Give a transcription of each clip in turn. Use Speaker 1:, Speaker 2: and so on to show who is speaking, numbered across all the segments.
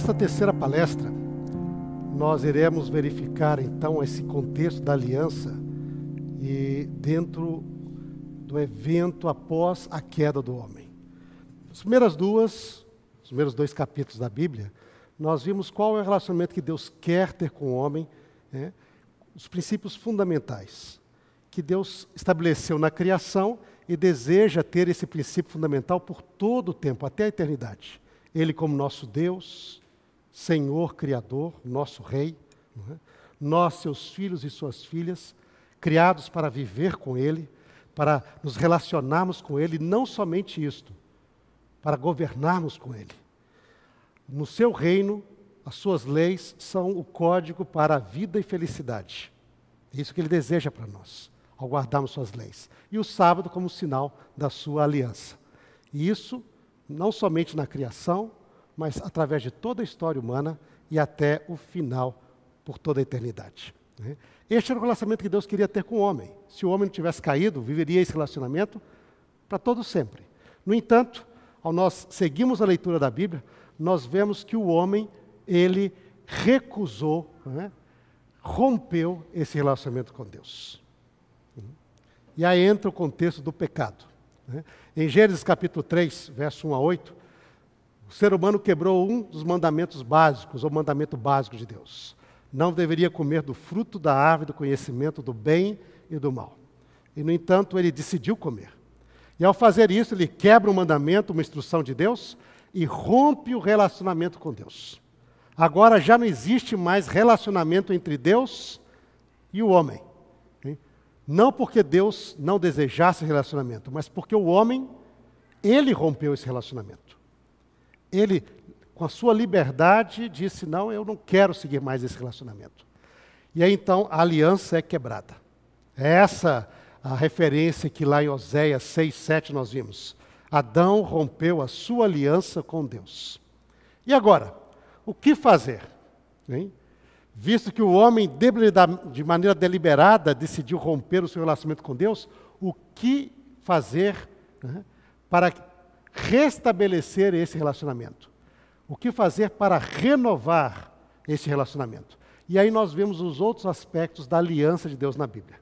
Speaker 1: Nesta terceira palestra, nós iremos verificar então esse contexto da aliança e dentro do evento após a queda do homem. As primeiras duas, os primeiros dois capítulos da Bíblia, nós vimos qual é o relacionamento que Deus quer ter com o homem, né? os princípios fundamentais que Deus estabeleceu na criação e deseja ter esse princípio fundamental por todo o tempo, até a eternidade. Ele, como nosso Deus, Senhor, Criador, nosso Rei, é? nós, seus filhos e suas filhas, criados para viver com Ele, para nos relacionarmos com Ele, não somente isto, para governarmos com Ele. No seu reino, as suas leis são o código para a vida e felicidade. É isso que Ele deseja para nós, ao guardarmos suas leis. E o sábado como sinal da sua aliança. E isso não somente na criação, mas através de toda a história humana e até o final, por toda a eternidade. Né? Este era o relacionamento que Deus queria ter com o homem. Se o homem não tivesse caído, viveria esse relacionamento para todo sempre. No entanto, ao nós seguirmos a leitura da Bíblia, nós vemos que o homem, ele recusou, né? rompeu esse relacionamento com Deus. E aí entra o contexto do pecado. Né? Em Gênesis capítulo 3, verso 1 a 8, o ser humano quebrou um dos mandamentos básicos, ou mandamento básico de Deus. Não deveria comer do fruto da árvore do conhecimento do bem e do mal. E, no entanto, ele decidiu comer. E ao fazer isso, ele quebra um mandamento, uma instrução de Deus, e rompe o relacionamento com Deus. Agora já não existe mais relacionamento entre Deus e o homem. Não porque Deus não desejasse relacionamento, mas porque o homem, ele rompeu esse relacionamento. Ele, com a sua liberdade, disse: Não, eu não quero seguir mais esse relacionamento. E aí então a aliança é quebrada. É essa a referência que lá em Oséias 6, 7 nós vimos. Adão rompeu a sua aliança com Deus. E agora, o que fazer? Hein? Visto que o homem, de maneira deliberada, decidiu romper o seu relacionamento com Deus, o que fazer né, para restabelecer esse relacionamento? O que fazer para renovar esse relacionamento? E aí nós vemos os outros aspectos da aliança de Deus na Bíblia.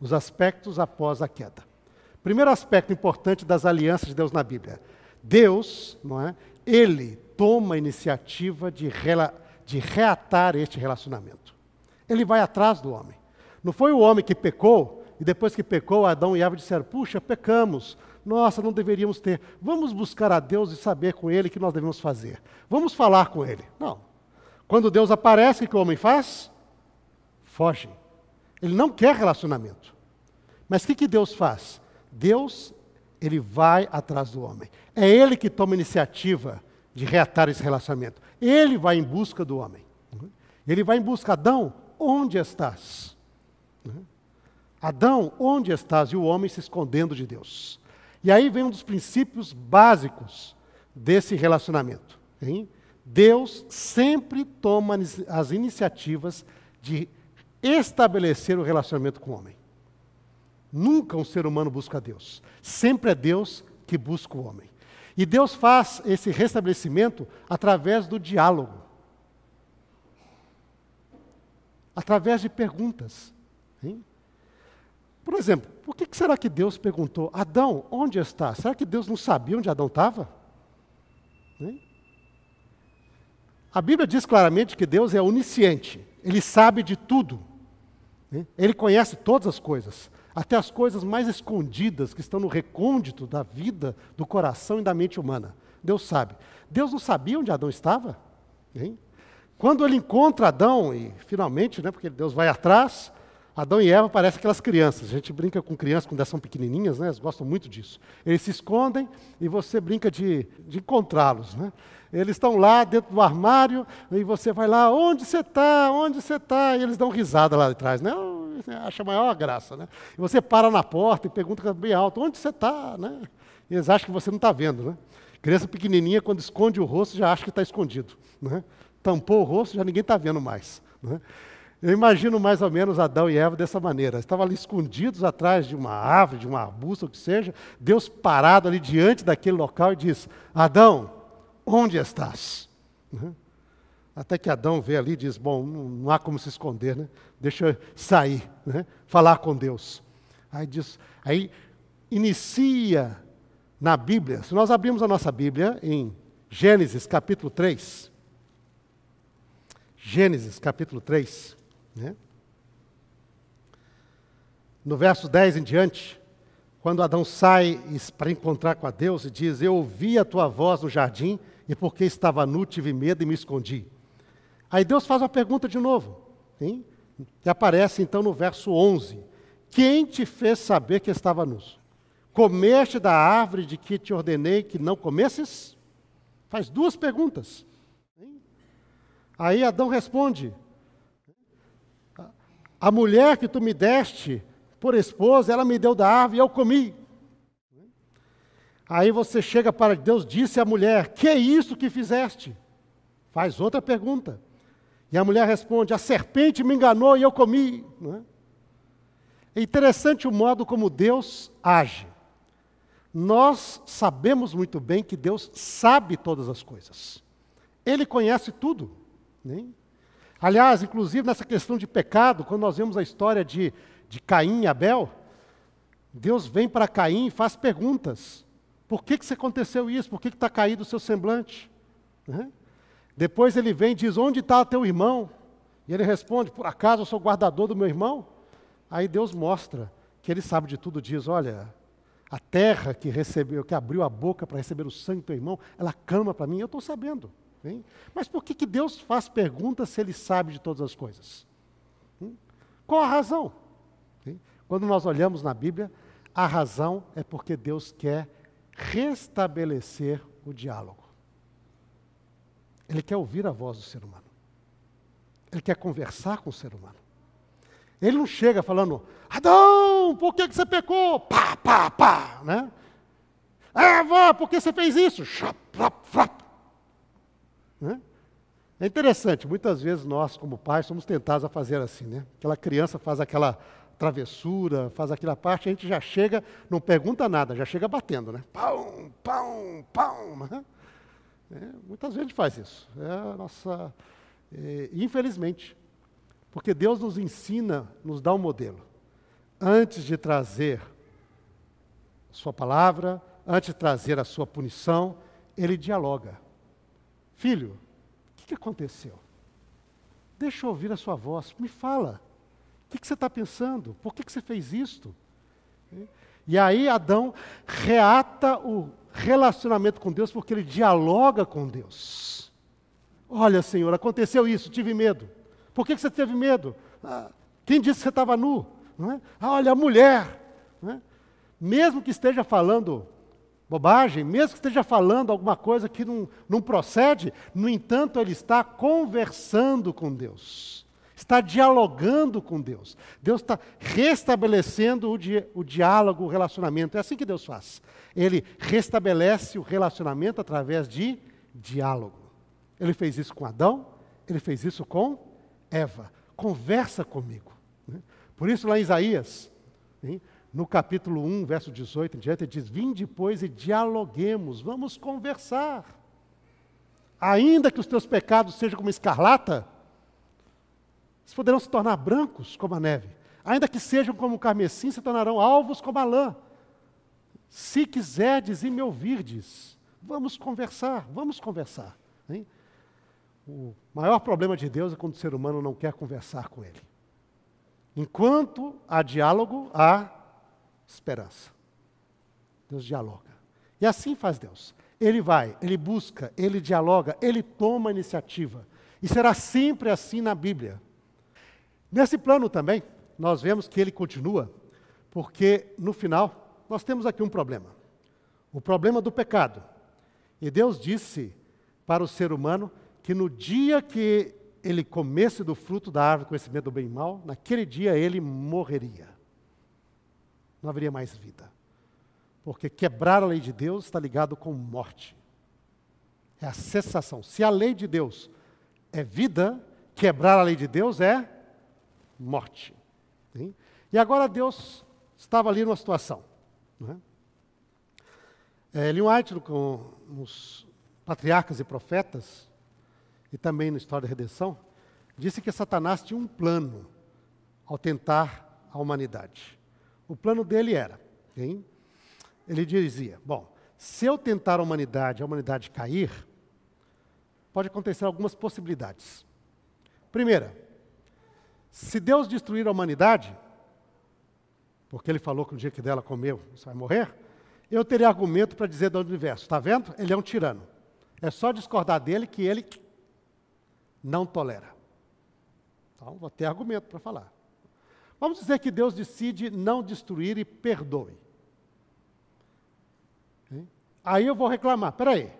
Speaker 1: Os aspectos após a queda. Primeiro aspecto importante das alianças de Deus na Bíblia. Deus, não é? Ele toma a iniciativa de, de reatar este relacionamento. Ele vai atrás do homem. Não foi o homem que pecou, e depois que pecou, Adão e Eva disseram: Puxa, pecamos, nossa, não deveríamos ter. Vamos buscar a Deus e saber com Ele o que nós devemos fazer. Vamos falar com Ele. Não. Quando Deus aparece, o que o homem faz? Foge. Ele não quer relacionamento. Mas o que, que Deus faz? Deus, ele vai atrás do homem. É ele que toma a iniciativa de reatar esse relacionamento. Ele vai em busca do homem. Ele vai em busca, Adão, onde estás? Adão, onde estás? E o homem se escondendo de Deus. E aí vem um dos princípios básicos desse relacionamento. Hein? Deus sempre toma as iniciativas de estabelecer o relacionamento com o homem. Nunca um ser humano busca Deus. Sempre é Deus que busca o homem. E Deus faz esse restabelecimento através do diálogo. Através de perguntas. Hein? Por exemplo, por que será que Deus perguntou, Adão, onde está? Será que Deus não sabia onde Adão estava? A Bíblia diz claramente que Deus é onisciente, ele sabe de tudo, ele conhece todas as coisas até as coisas mais escondidas que estão no recôndito da vida, do coração e da mente humana. Deus sabe. Deus não sabia onde Adão estava? Quando ele encontra Adão, e finalmente, né, porque Deus vai atrás, Adão e Eva parecem aquelas crianças. A gente brinca com crianças quando elas são pequenininhas, né? Elas gostam muito disso. Eles se escondem e você brinca de, de encontrá-los, né? Eles estão lá dentro do armário e você vai lá, onde você está? Onde você está? E eles dão risada lá atrás, né? Acha maior graça, né? E você para na porta e pergunta bem alto, onde você está, né? E eles acham que você não está vendo, né? Criança pequenininha, quando esconde o rosto, já acha que está escondido, né? Tampou o rosto, já ninguém está vendo mais, né? Eu imagino mais ou menos Adão e Eva dessa maneira. Estavam ali escondidos atrás de uma árvore, de um arbusto, o que seja. Deus parado ali diante daquele local e diz: Adão, onde estás? Uhum. Até que Adão vê ali e diz: Bom, não há como se esconder, né? Deixa eu sair, né? falar com Deus. Aí, diz, aí inicia na Bíblia, se nós abrimos a nossa Bíblia em Gênesis capítulo 3, Gênesis capítulo 3, né? no verso 10 em diante, quando Adão sai para encontrar com a Deus e diz: Eu ouvi a tua voz no jardim e porque estava nu tive medo e me escondi. Aí Deus faz uma pergunta de novo, hein? que aparece então no verso 11: Quem te fez saber que estava nu? Comeste da árvore de que te ordenei que não comesses? Faz duas perguntas. Aí Adão responde: A mulher que tu me deste por esposa, ela me deu da árvore e eu comi. Aí você chega para Deus, disse à mulher: Que é isso que fizeste? Faz outra pergunta. E a mulher responde: A serpente me enganou e eu comi. É? é interessante o modo como Deus age. Nós sabemos muito bem que Deus sabe todas as coisas. Ele conhece tudo. Né? Aliás, inclusive nessa questão de pecado, quando nós vemos a história de, de Caim e Abel, Deus vem para Caim e faz perguntas. Por que, que você aconteceu isso? Por que está caído o seu semblante? Né? Depois ele vem e diz: Onde está teu irmão? E ele responde: Por acaso eu sou guardador do meu irmão? Aí Deus mostra que ele sabe de tudo, diz: Olha, a terra que recebeu, que abriu a boca para receber o sangue do teu irmão, ela clama para mim, eu estou sabendo. Hein? Mas por que, que Deus faz perguntas se Ele sabe de todas as coisas? Hein? Qual a razão? Hein? Quando nós olhamos na Bíblia, a razão é porque Deus quer restabelecer o diálogo. Ele quer ouvir a voz do ser humano. Ele quer conversar com o ser humano. Ele não chega falando, Adão, por que, que você pecou? Pá, pá, pá, né? Eva, por que você fez isso? Né? É interessante, muitas vezes nós, como pais, somos tentados a fazer assim, né? Aquela criança faz aquela travessura, faz aquela parte, a gente já chega, não pergunta nada, já chega batendo, né? Pão, pão, pão. Né? É, muitas vezes a gente faz isso. É nossa. É, infelizmente. Porque Deus nos ensina, nos dá um modelo. Antes de trazer Sua palavra, antes de trazer a Sua punição, Ele dialoga. Filho, o que, que aconteceu? Deixa eu ouvir a sua voz, me fala. O que, que você está pensando? Por que, que você fez isto? E aí Adão reata o relacionamento com Deus porque ele dialoga com Deus. Olha, Senhor, aconteceu isso, tive medo. Por que, que você teve medo? Ah, quem disse que você estava nu? É? Ah, olha, a mulher. É? Mesmo que esteja falando bobagem, mesmo que esteja falando alguma coisa que não, não procede, no entanto, ele está conversando com Deus, está dialogando com Deus. Deus está restabelecendo o, di, o diálogo, o relacionamento. É assim que Deus faz. Ele restabelece o relacionamento através de diálogo. Ele fez isso com Adão, ele fez isso com Eva, conversa comigo. Né? Por isso, lá em Isaías, no capítulo 1, verso 18 em diante, ele diz: Vim depois e dialoguemos, vamos conversar. Ainda que os teus pecados sejam como escarlata, eles poderão se tornar brancos como a neve. Ainda que sejam como o carmesim, se tornarão alvos como a lã. Se quiserdes e me ouvirdes, vamos conversar, vamos conversar. Hein? O maior problema de Deus é quando o ser humano não quer conversar com Ele. Enquanto há diálogo, há esperança. Deus dialoga. E assim faz Deus. Ele vai, ele busca, ele dialoga, ele toma iniciativa. E será sempre assim na Bíblia. Nesse plano também, nós vemos que ele continua, porque no final, nós temos aqui um problema. O problema do pecado. E Deus disse para o ser humano que no dia que ele comesse do fruto da árvore conhecimento do bem e mal, naquele dia ele morreria. Não haveria mais vida. Porque quebrar a lei de Deus está ligado com morte. É a cessação. Se a lei de Deus é vida, quebrar a lei de Deus é morte. Sim? E agora Deus estava ali numa situação. Né? É, Ellen White, com os patriarcas e profetas, e também na história da redenção, disse que Satanás tinha um plano ao tentar a humanidade. O plano dele era, hein? ele dizia: bom, se eu tentar a humanidade, a humanidade cair, pode acontecer algumas possibilidades. Primeira, se Deus destruir a humanidade, porque ele falou que no dia que dela comeu, você vai morrer, eu teria argumento para dizer do universo, está vendo? Ele é um tirano. É só discordar dele que ele não tolera. Então, vou ter argumento para falar. Vamos dizer que Deus decide não destruir e perdoe. Aí eu vou reclamar, peraí,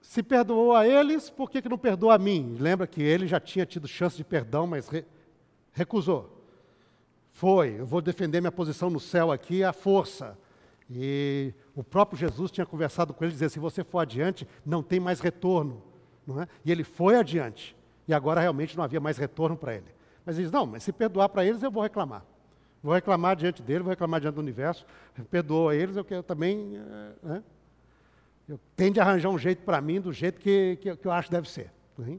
Speaker 1: se perdoou a eles, por que, que não perdoa a mim? Lembra que ele já tinha tido chance de perdão, mas re, recusou. Foi, eu vou defender minha posição no céu aqui à força. E o próprio Jesus tinha conversado com ele, dizendo: se você for adiante, não tem mais retorno. Não é? E ele foi adiante. E agora realmente não havia mais retorno para ele. Mas ele diz: não, mas se perdoar para eles, eu vou reclamar. Vou reclamar diante dele, vou reclamar diante do universo. Perdoa eles, eu quero também. Eh, né? Eu tenho de arranjar um jeito para mim, do jeito que, que, que, eu acho deve ser. Né?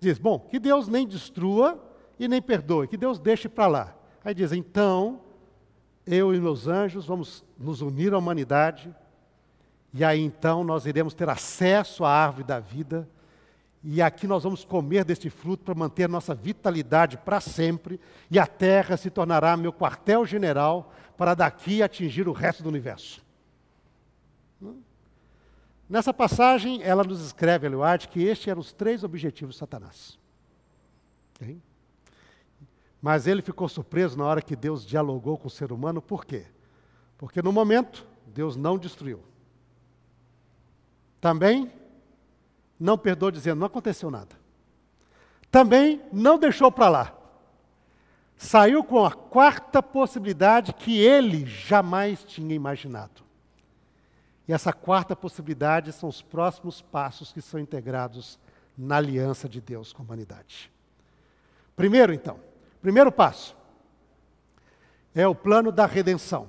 Speaker 1: Diz: bom, que Deus nem destrua e nem perdoe, que Deus deixe para lá. Aí diz: então, eu e meus anjos vamos nos unir à humanidade, e aí então nós iremos ter acesso à árvore da vida e aqui nós vamos comer deste fruto para manter nossa vitalidade para sempre, e a terra se tornará meu quartel-general para daqui atingir o resto do universo. Nessa passagem, ela nos escreve, Eliade, que estes eram os três objetivos de Satanás. Okay? Mas ele ficou surpreso na hora que Deus dialogou com o ser humano, por quê? Porque no momento, Deus não destruiu. Também não perdoou dizendo, não aconteceu nada. Também não deixou para lá. Saiu com a quarta possibilidade que ele jamais tinha imaginado. E essa quarta possibilidade são os próximos passos que são integrados na aliança de Deus com a humanidade. Primeiro, então, primeiro passo é o plano da redenção.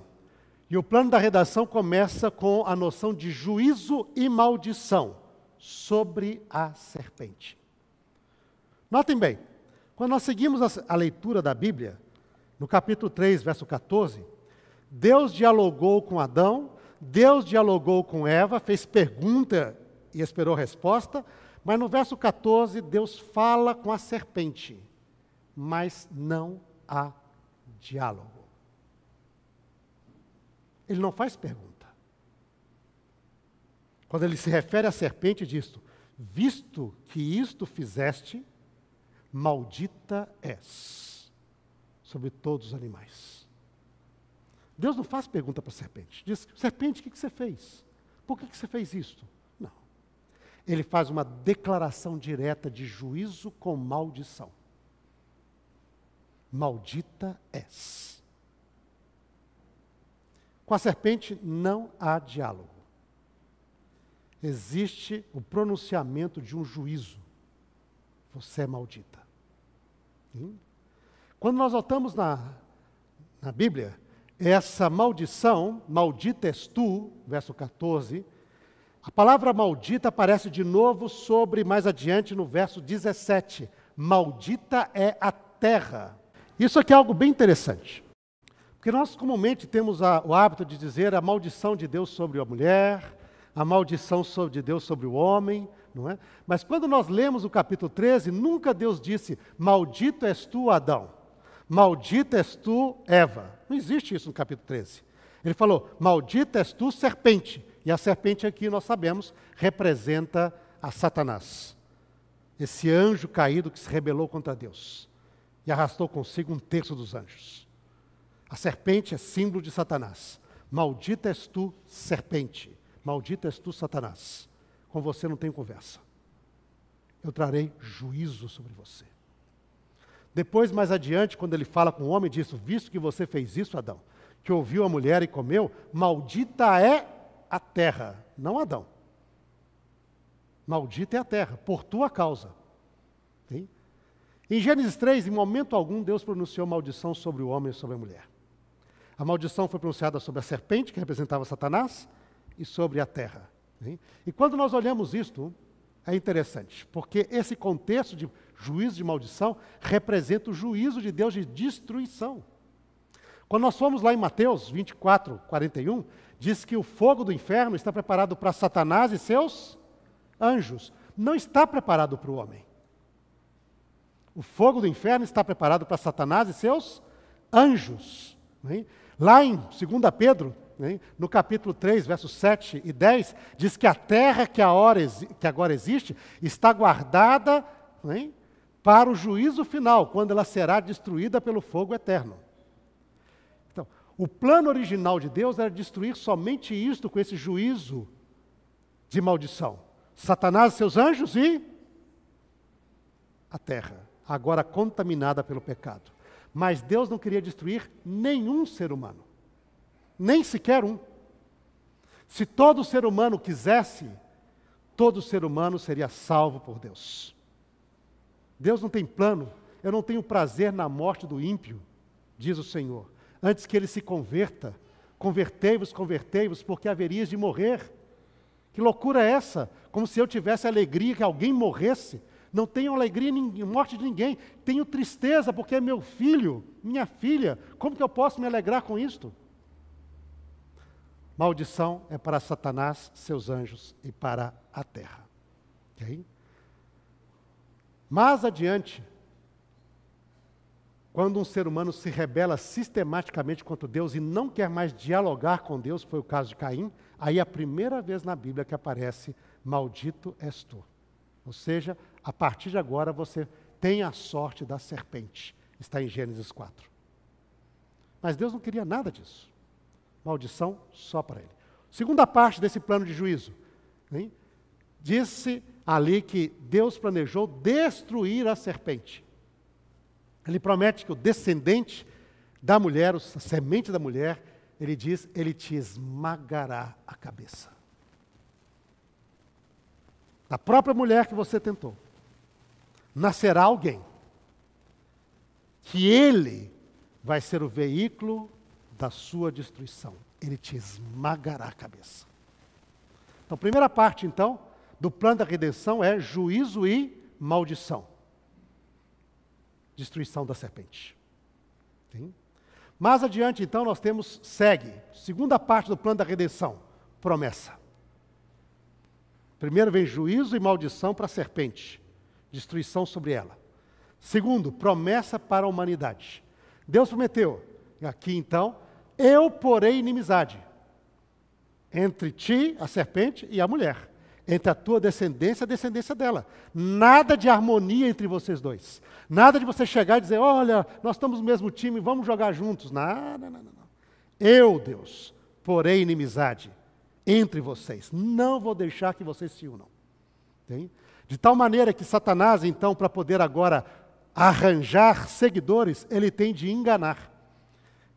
Speaker 1: E o plano da redenção começa com a noção de juízo e maldição sobre a serpente. Notem bem, quando nós seguimos a, leitura da Bíblia, no capítulo 3, verso 14, Deus dialogou com Adão, Deus dialogou com Eva, fez pergunta e esperou resposta, mas no verso 14, Deus fala com a serpente, mas não há diálogo. Ele não faz pergunta. Quando ele se refere à serpente, diz: Visto que isto fizeste, maldita és sobre todos os animais. Deus não faz pergunta para a serpente. Diz: Serpente, o que, você fez? Por que, que você fez isto? Não. Ele faz uma declaração direta de juízo com maldição. Maldita és. Com a serpente não há diálogo existe o pronunciamento de um juízo. Você é maldita. Hum? Quando nós voltamos na, na Bíblia, essa maldição, maldita és tu, verso 14, a palavra maldita aparece de novo sobre, mais adiante, no verso 17. Maldita é a terra. Isso aqui é algo bem interessante. Porque nós comumente temos a, o hábito de dizer a maldição de Deus sobre a mulher, a maldição de Deus sobre o homem, não é? Mas quando nós lemos o capítulo 13, nunca Deus disse: Maldito és tu, Adão. Maldita és tu, Eva. Não existe isso no capítulo 13. Ele falou: Maldita és tu, serpente. E a serpente aqui, nós sabemos, representa a Satanás. Esse anjo caído que se rebelou contra Deus e arrastou consigo um terço dos anjos. A serpente é símbolo de Satanás. Maldita és tu, serpente. Maldito és tu, Satanás. Com você não tenho conversa. Eu trarei juízo sobre você. Depois, mais adiante, quando ele fala com o homem, diz: Visto que você fez isso, Adão, que ouviu a mulher e comeu, maldita é a terra, não Adão. Maldita é a terra, por tua causa. Sim? Em Gênesis 3, em momento algum, Deus pronunciou maldição sobre o homem e sobre a mulher. A maldição foi pronunciada sobre a serpente, que representava Satanás, e sobre a terra. E quando nós olhamos isto, é interessante, porque esse contexto de juízo de maldição representa o juízo de Deus de destruição. Quando nós fomos lá em Mateus 24, 41, diz que o fogo do inferno está preparado para Satanás e seus anjos. Não está preparado para o homem. O fogo do inferno está preparado para Satanás e seus anjos. Lá em 2 Pedro, no capítulo 3, versos 7 e 10, diz que a terra que, agora existe está guardada para o juízo final, quando ela será destruída pelo fogo eterno. Então, o plano original de Deus era destruir somente isto com esse juízo de maldição. Satanás e seus anjos e a terra, agora contaminada pelo pecado. Mas Deus não queria destruir nenhum ser humano, nem sequer um. Se todo ser humano quisesse, todo ser humano seria salvo por Deus. Deus não tem plano, eu não tenho prazer na morte do ímpio, diz o Senhor, antes que ele se converta. Convertei-vos, convertei-vos, porque haverias de morrer. Que loucura é essa? Como se eu tivesse alegria que alguém morresse. Não tenho alegria em morte de ninguém. Tenho tristeza porque é meu filho, minha filha. Como que eu posso me alegrar com isto? Maldição é para Satanás, seus anjos e para a terra. Okay? Mais adiante, quando um ser humano se rebela sistematicamente contra Deus e não quer mais dialogar com Deus, foi o caso de Caim, aí é a primeira vez na Bíblia que aparece: Maldito és tu. Ou seja, a partir de agora você tem a sorte da serpente. Está em Gênesis 4. Mas Deus não queria nada disso. Maldição só para ele. Segunda parte desse plano de juízo. Hein? Disse ali que Deus planejou destruir a serpente. Ele promete que o descendente da mulher, a semente da mulher, ele diz, ele te esmagará a cabeça. Da própria mulher que você tentou, nascerá alguém que ele vai ser o veículo da sua destruição. Ele te esmagará a cabeça. Então, primeira parte, então, do plano da redenção é juízo e maldição destruição da serpente. Sim? Mais adiante, então, nós temos, segue, segunda parte do plano da redenção, promessa. Primeiro vem juízo e maldição para a serpente, destruição sobre ela. Segundo, promessa para a humanidade. Deus prometeu, aqui então, eu porei inimizade entre ti, a serpente, e a mulher entre a tua descendência e a descendência dela. Nada de harmonia entre vocês dois. Nada de você chegar e dizer: olha, nós estamos no mesmo time, vamos jogar juntos. Nada, não, não, não. Eu, Deus, porei inimizade entre vocês. Não vou deixar que vocês se unam. Tem? De tal maneira que Satanás, então, para poder agora arranjar seguidores, ele tem de enganar.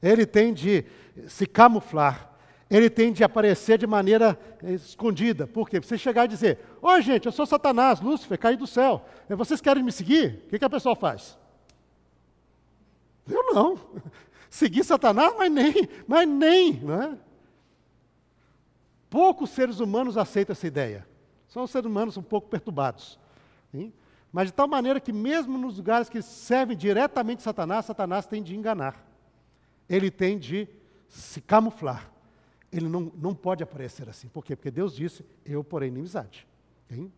Speaker 1: Ele tem de se camuflar ele tem de aparecer de maneira escondida. Por quê? Você chegar e dizer: Oi, gente, eu sou Satanás, Lúcifer, caí do céu. Vocês querem me seguir? O que, que a pessoa faz? Eu não. Seguir Satanás, mas nem, mas nem, é? Poucos seres humanos aceitam essa ideia. São seres humanos um pouco perturbados. Hein? Mas de tal maneira que, mesmo nos lugares que servem diretamente Satanás, Satanás tem de enganar. Ele tem de se camuflar ele não, não pode aparecer assim. Por quê? Porque Deus disse: Eu porém inimizade. Hein?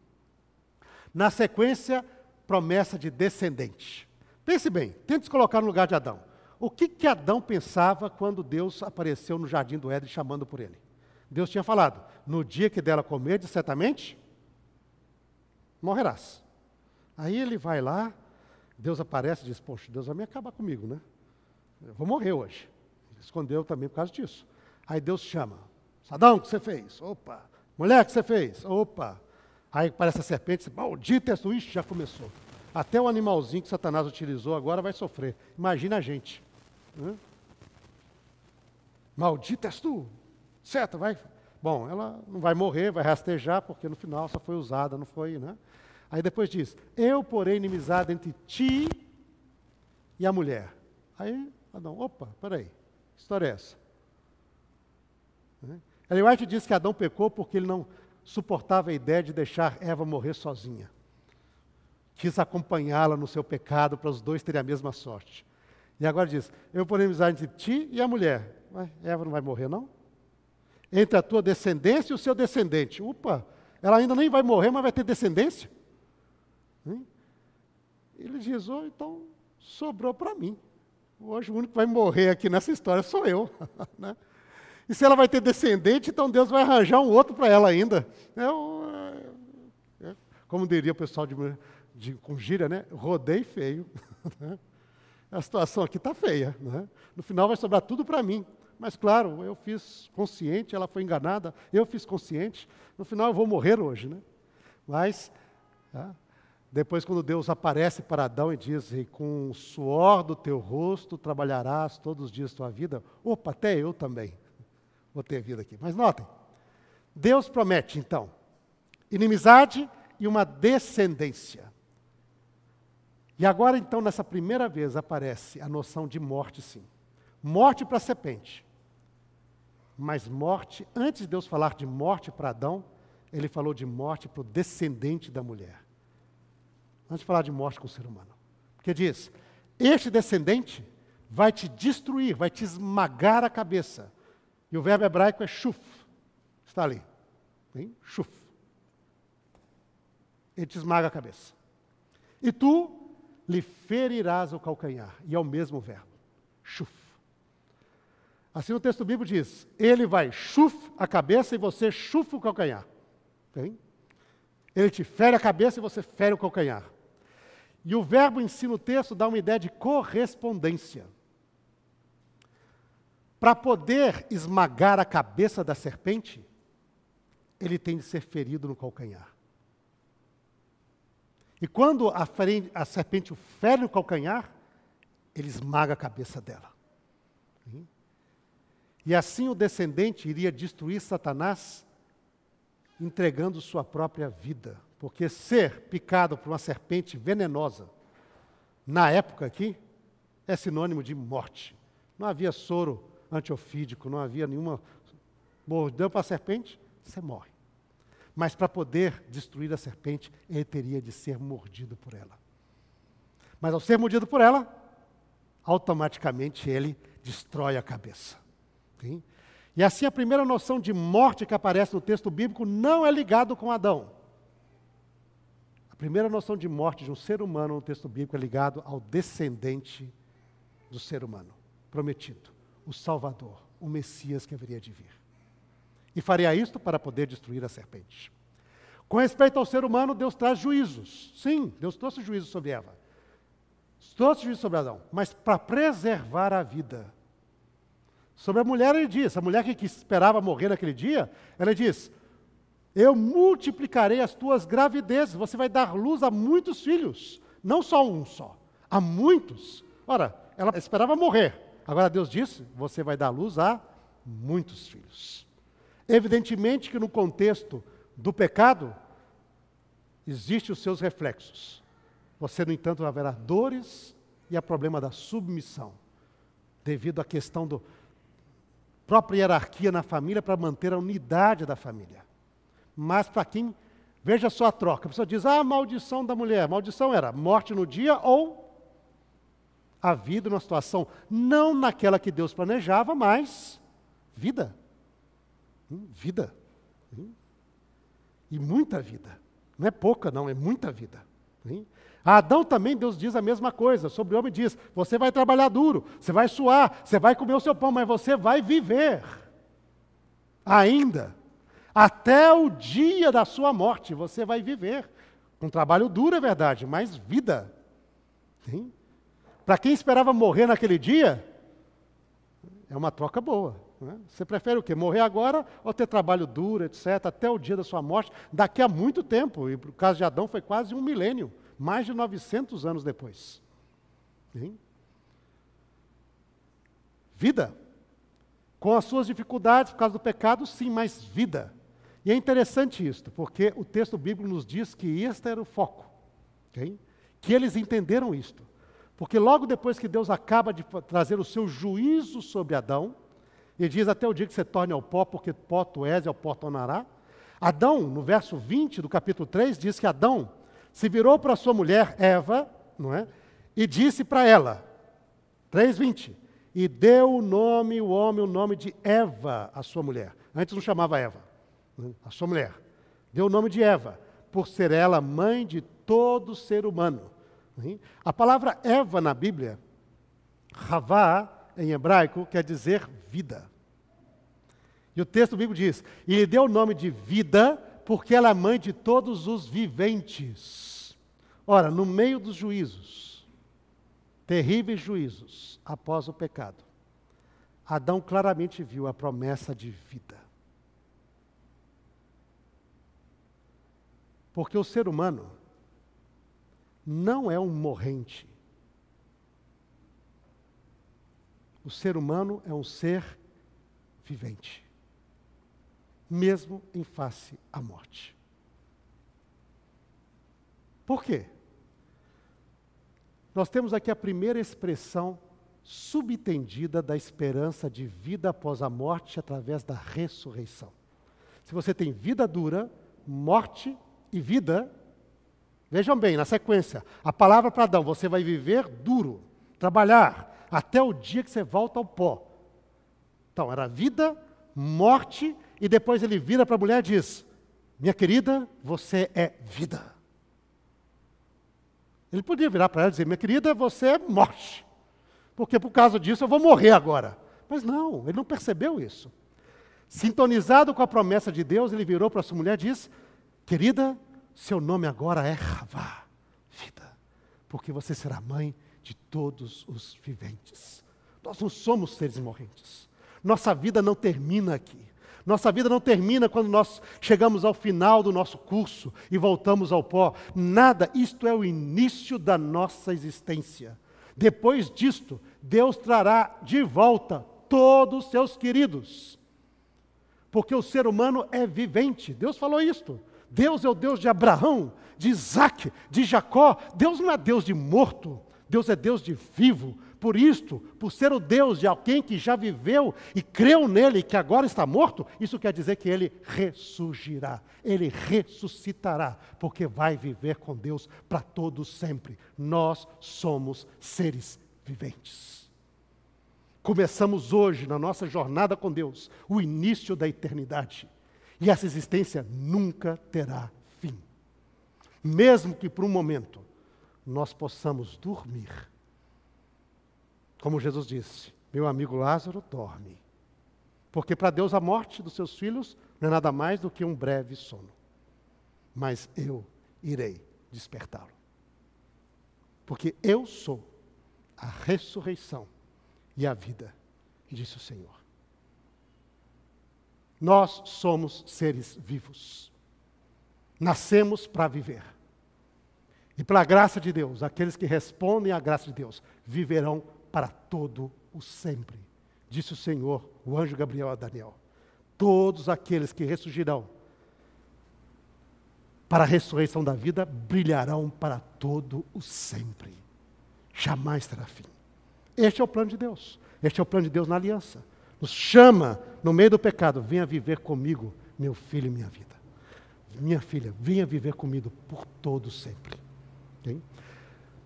Speaker 1: Na sequência, promessa de descendente. Pense bem, tente se colocar no lugar de Adão. O que, que Adão pensava quando Deus apareceu no jardim do Éden chamando por ele? Deus tinha falado: No dia que dela comer, certamente morrerás. Aí ele vai lá, Deus aparece e diz: Poxa, Deus vai me acabar comigo, né? Eu vou morrer hoje. Ele escondeu também por causa disso. Aí Deus chama: Sadão, o que você fez? Opa. Mulher, o que você fez? Opa. Aí aparece a serpente, maldita tu, Ixi, já começou. Até o animalzinho que Satanás utilizou agora vai sofrer. Imagina a gente. Né? Maldita és tu. Certo, vai. Bom, ela não vai morrer, vai rastejar, porque no final só foi usada, não foi, né? Aí depois diz: Eu, porém, inimizade entre ti e a mulher. Aí, Adão, opa, peraí, que história é essa? Né? Ellen White diz que Adão pecou porque ele não suportava a ideia de deixar Eva morrer sozinha. Quis acompanhá-la no seu pecado para os dois terem a mesma sorte. E agora diz: Eu vou amizade entre ti e a mulher. Mas Eva não vai morrer, não? Entre a tua descendência e o seu descendente. Upa, ela ainda nem vai morrer, mas vai ter descendência? Hein? Ele diz: oh, então sobrou para mim. Hoje o único que vai morrer aqui nessa história sou eu. né? E se ela vai ter descendente, então Deus vai arranjar um outro para ela ainda. É, é, como diria o pessoal de, de, com gíria, né? Rodei feio. Né? A situação aqui está feia. Né? No final vai sobrar tudo para mim. Mas claro, eu fiz consciente, ela foi enganada, eu fiz consciente. No final eu vou morrer hoje. Né? Mas, tá? Depois quando Deus aparece para Adão e diz, com o suor do teu rosto trabalharás todos os dias tua vida. Opa, até eu também vou ter vida aqui. Mas notem, Deus promete então inimizade e uma descendência. E agora então, nessa primeira vez, aparece a noção de morte, sim. Morte para a serpente. Mas morte, antes de Deus falar de morte para Adão, ele falou de morte para o descendente da mulher. Antes de falar de morte com o ser humano. Porque diz: Este descendente vai te destruir, vai te esmagar a cabeça. E o verbo hebraico é shuf. Está ali. Hein? Shuf. Ele te esmaga a cabeça. E tu lhe ferirás o calcanhar. E é o mesmo verbo. Shuf. Assim o texto bíblico diz: ele vai chuf a cabeça e você chufa o calcanhar. Tem? Ele te fere a cabeça e você fere o calcanhar. E o verbo em si no texto dá uma ideia de correspondência. Para poder esmagar a cabeça da serpente, ele tem de ser ferido no calcanhar. E quando a, a serpente o fere no calcanhar, ele esmaga a cabeça dela. E assim o descendente iria destruir Satanás, entregando sua própria vida. Porque ser picado por uma serpente venenosa, na época aqui, é sinônimo de morte. Não havia soro antiofídico, não havia nenhuma. Mordeu para a serpente, você morre. Mas para poder destruir a serpente, ele teria de ser mordido por ela. Mas ao ser mordido por ela, automaticamente ele destrói a cabeça. Sim? E assim a primeira noção de morte que aparece no texto bíblico não é ligado com Adão. A primeira noção de morte de um ser humano no texto bíblico é ligado ao descendente do ser humano, prometido o Salvador, o Messias que haveria de vir. E faria isto para poder destruir a serpente. Com respeito ao ser humano, Deus traz juízos. Sim, Deus trouxe juízo sobre Eva. Trouxe juízo sobre Adão, mas para preservar a vida. Sobre a mulher, ele diz: a mulher que esperava morrer naquele dia, ela diz: Eu multiplicarei as tuas gravidezes, você vai dar luz a muitos filhos, não só um só, a muitos. Ora, ela esperava morrer, Agora Deus disse: você vai dar luz a muitos filhos. Evidentemente que no contexto do pecado, existem os seus reflexos. Você, no entanto, haverá dores e há problema da submissão, devido à questão da própria hierarquia na família para manter a unidade da família. Mas para quem, veja só a troca, a pessoa diz, ah, maldição da mulher, maldição era morte no dia ou a vida numa situação não naquela que Deus planejava, mas vida. Hum, vida. Hum. E muita vida. Não é pouca, não, é muita vida. Hum. Adão também, Deus diz a mesma coisa. Sobre o homem diz: você vai trabalhar duro, você vai suar, você vai comer o seu pão, mas você vai viver. Ainda. Até o dia da sua morte, você vai viver. Um trabalho duro, é verdade, mas vida. Para quem esperava morrer naquele dia, é uma troca boa. Né? Você prefere o quê? Morrer agora ou ter trabalho duro, etc., até o dia da sua morte, daqui a muito tempo. E no caso de Adão foi quase um milênio, mais de 900 anos depois. Sim? Vida. Com as suas dificuldades por causa do pecado, sim, mas vida. E é interessante isto, porque o texto bíblico nos diz que este era o foco. Okay? Que eles entenderam isto. Porque logo depois que Deus acaba de trazer o seu juízo sobre Adão, ele diz até o dia que você torne ao pó, porque pó tu és e ao pó tornará. Adão, no verso 20 do capítulo 3, diz que Adão se virou para sua mulher Eva, não é? E disse para ela, 3:20, e deu o nome, o homem, o nome de Eva à sua mulher. Antes não chamava Eva? A sua mulher. Deu o nome de Eva, por ser ela mãe de todo ser humano. Né? A palavra Eva na Bíblia, Havá, em hebraico, quer dizer vida. E o texto bíblico diz: E lhe deu o nome de vida, porque ela é mãe de todos os viventes. Ora, no meio dos juízos, terríveis juízos, após o pecado, Adão claramente viu a promessa de vida. Porque o ser humano não é um morrente. O ser humano é um ser vivente mesmo em face à morte. Por quê? Nós temos aqui a primeira expressão subtendida da esperança de vida após a morte através da ressurreição. Se você tem vida dura, morte e vida, vejam bem, na sequência, a palavra para Adão, você vai viver duro, trabalhar, até o dia que você volta ao pó. Então, era vida, morte e depois ele vira para a mulher e diz: Minha querida, você é vida. Ele podia virar para ela e dizer: Minha querida, você é morte. Porque por causa disso eu vou morrer agora. Mas não, ele não percebeu isso. Sintonizado com a promessa de Deus, ele virou para sua mulher e disse: Querida, seu nome agora é Ravá, vida, porque você será mãe de todos os viventes. Nós não somos seres morrentes. Nossa vida não termina aqui. Nossa vida não termina quando nós chegamos ao final do nosso curso e voltamos ao pó. Nada, isto é o início da nossa existência. Depois disto, Deus trará de volta todos os seus queridos. Porque o ser humano é vivente. Deus falou isto. Deus é o Deus de Abraão, de Isaac, de Jacó. Deus não é Deus de morto. Deus é Deus de vivo. Por isto, por ser o Deus de alguém que já viveu e creu nele, que agora está morto, isso quer dizer que ele ressurgirá, ele ressuscitará, porque vai viver com Deus para todos sempre. Nós somos seres viventes. Começamos hoje, na nossa jornada com Deus, o início da eternidade. E essa existência nunca terá fim. Mesmo que por um momento nós possamos dormir como Jesus disse, meu amigo Lázaro dorme. Porque para Deus a morte dos seus filhos não é nada mais do que um breve sono. Mas eu irei despertá-lo. Porque eu sou a ressurreição e a vida, disse o Senhor. Nós somos seres vivos. Nascemos para viver. E pela graça de Deus, aqueles que respondem à graça de Deus viverão para todo o sempre. Disse o Senhor, o anjo Gabriel a Daniel. Todos aqueles que ressurgirão para a ressurreição da vida brilharão para todo o sempre. Jamais terá fim. Este é o plano de Deus. Este é o plano de Deus na aliança. Nos chama no meio do pecado, venha viver comigo, meu filho e minha vida. Minha filha, venha viver comigo por todo sempre. Okay?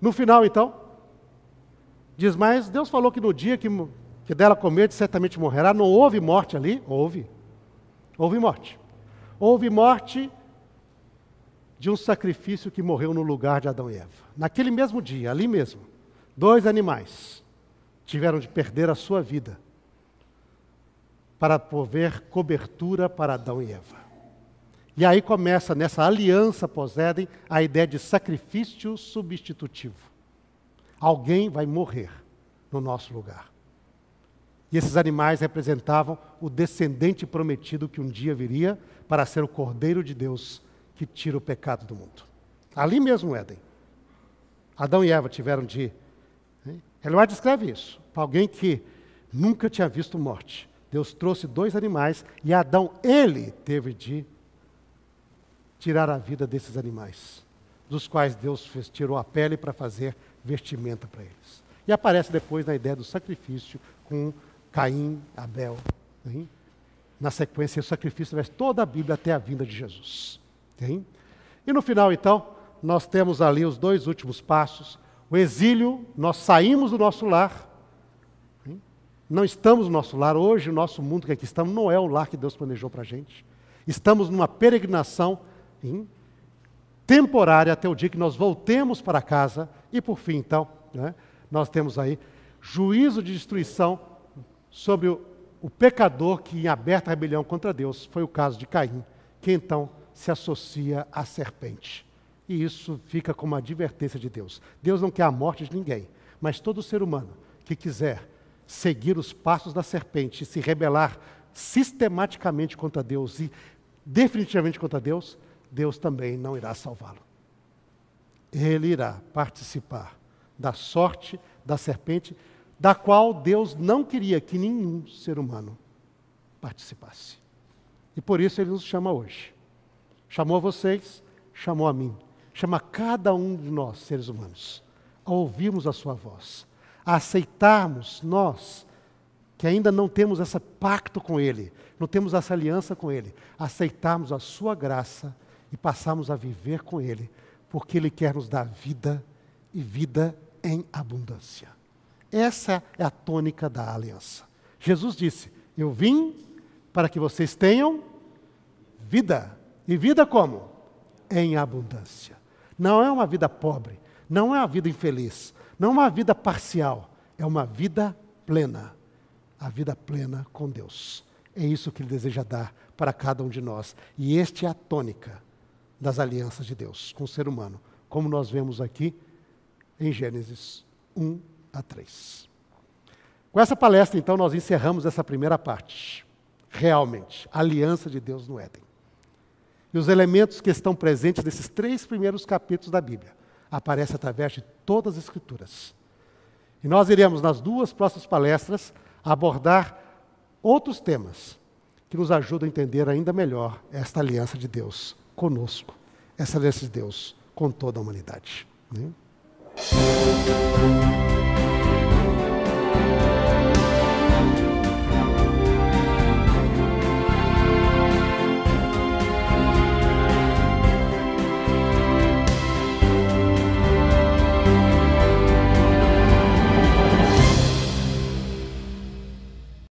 Speaker 1: No final, então, Diz mais, Deus falou que no dia que, que dela comer, certamente morrerá. Não houve morte ali? Houve. Houve morte. Houve morte de um sacrifício que morreu no lugar de Adão e Eva. Naquele mesmo dia, ali mesmo, dois animais tiveram de perder a sua vida para prover cobertura para Adão e Eva. E aí começa nessa aliança pós-Éden a ideia de sacrifício substitutivo. Alguém vai morrer no nosso lugar. E esses animais representavam o descendente prometido que um dia viria para ser o Cordeiro de Deus que tira o pecado do mundo. Ali mesmo, Éden. Adão e Eva tiveram de. Eloá descreve isso. Para alguém que nunca tinha visto morte. Deus trouxe dois animais e Adão, ele, teve de tirar a vida desses animais, dos quais Deus fez, tirou a pele para fazer vestimenta para eles. E aparece depois na ideia do sacrifício com Caim, Abel. Hein? na sequência, o sacrifício através toda a Bíblia até a vinda de Jesus. Okay? E no final, então, nós temos ali os dois últimos passos. O exílio, nós saímos do nosso lar, não estamos no nosso lar. Hoje, o nosso mundo que aqui estamos não é o lar que Deus planejou para a gente. Estamos numa peregrinação hein, temporária até o dia que nós voltemos para casa. E por fim, então, né, nós temos aí juízo de destruição sobre o, o pecador que, em aberta rebelião contra Deus, foi o caso de Caim, que então se associa à serpente. E isso fica como uma advertência de Deus. Deus não quer a morte de ninguém, mas todo ser humano que quiser seguir os passos da serpente e se rebelar sistematicamente contra Deus e definitivamente contra Deus, Deus também não irá salvá-lo. Ele irá participar da sorte da serpente, da qual Deus não queria que nenhum ser humano participasse. E por isso ele nos chama hoje. Chamou vocês, chamou a mim, chama cada um de nós, seres humanos, a ouvirmos a sua voz, a aceitarmos nós, que ainda não temos esse pacto com Ele, não temos essa aliança com Ele, aceitarmos a Sua graça e passarmos a viver com Ele, porque Ele quer nos dar vida e vida em abundância. Essa é a tônica da aliança. Jesus disse: Eu vim para que vocês tenham vida. E vida como? Em abundância. Não é uma vida pobre, não é uma vida infeliz, não uma vida parcial, é uma vida plena. A vida plena com Deus. É isso que Ele deseja dar para cada um de nós. E este é a tônica das alianças de Deus com o ser humano, como nós vemos aqui em Gênesis 1 a 3. Com essa palestra, então, nós encerramos essa primeira parte. Realmente, aliança de Deus no Éden. E os elementos que estão presentes nesses três primeiros capítulos da Bíblia aparece através de todas as Escrituras. E nós iremos, nas duas próximas palestras, abordar outros temas que nos ajudam a entender ainda melhor esta aliança de Deus conosco, essa aliança de Deus com toda a humanidade. Né?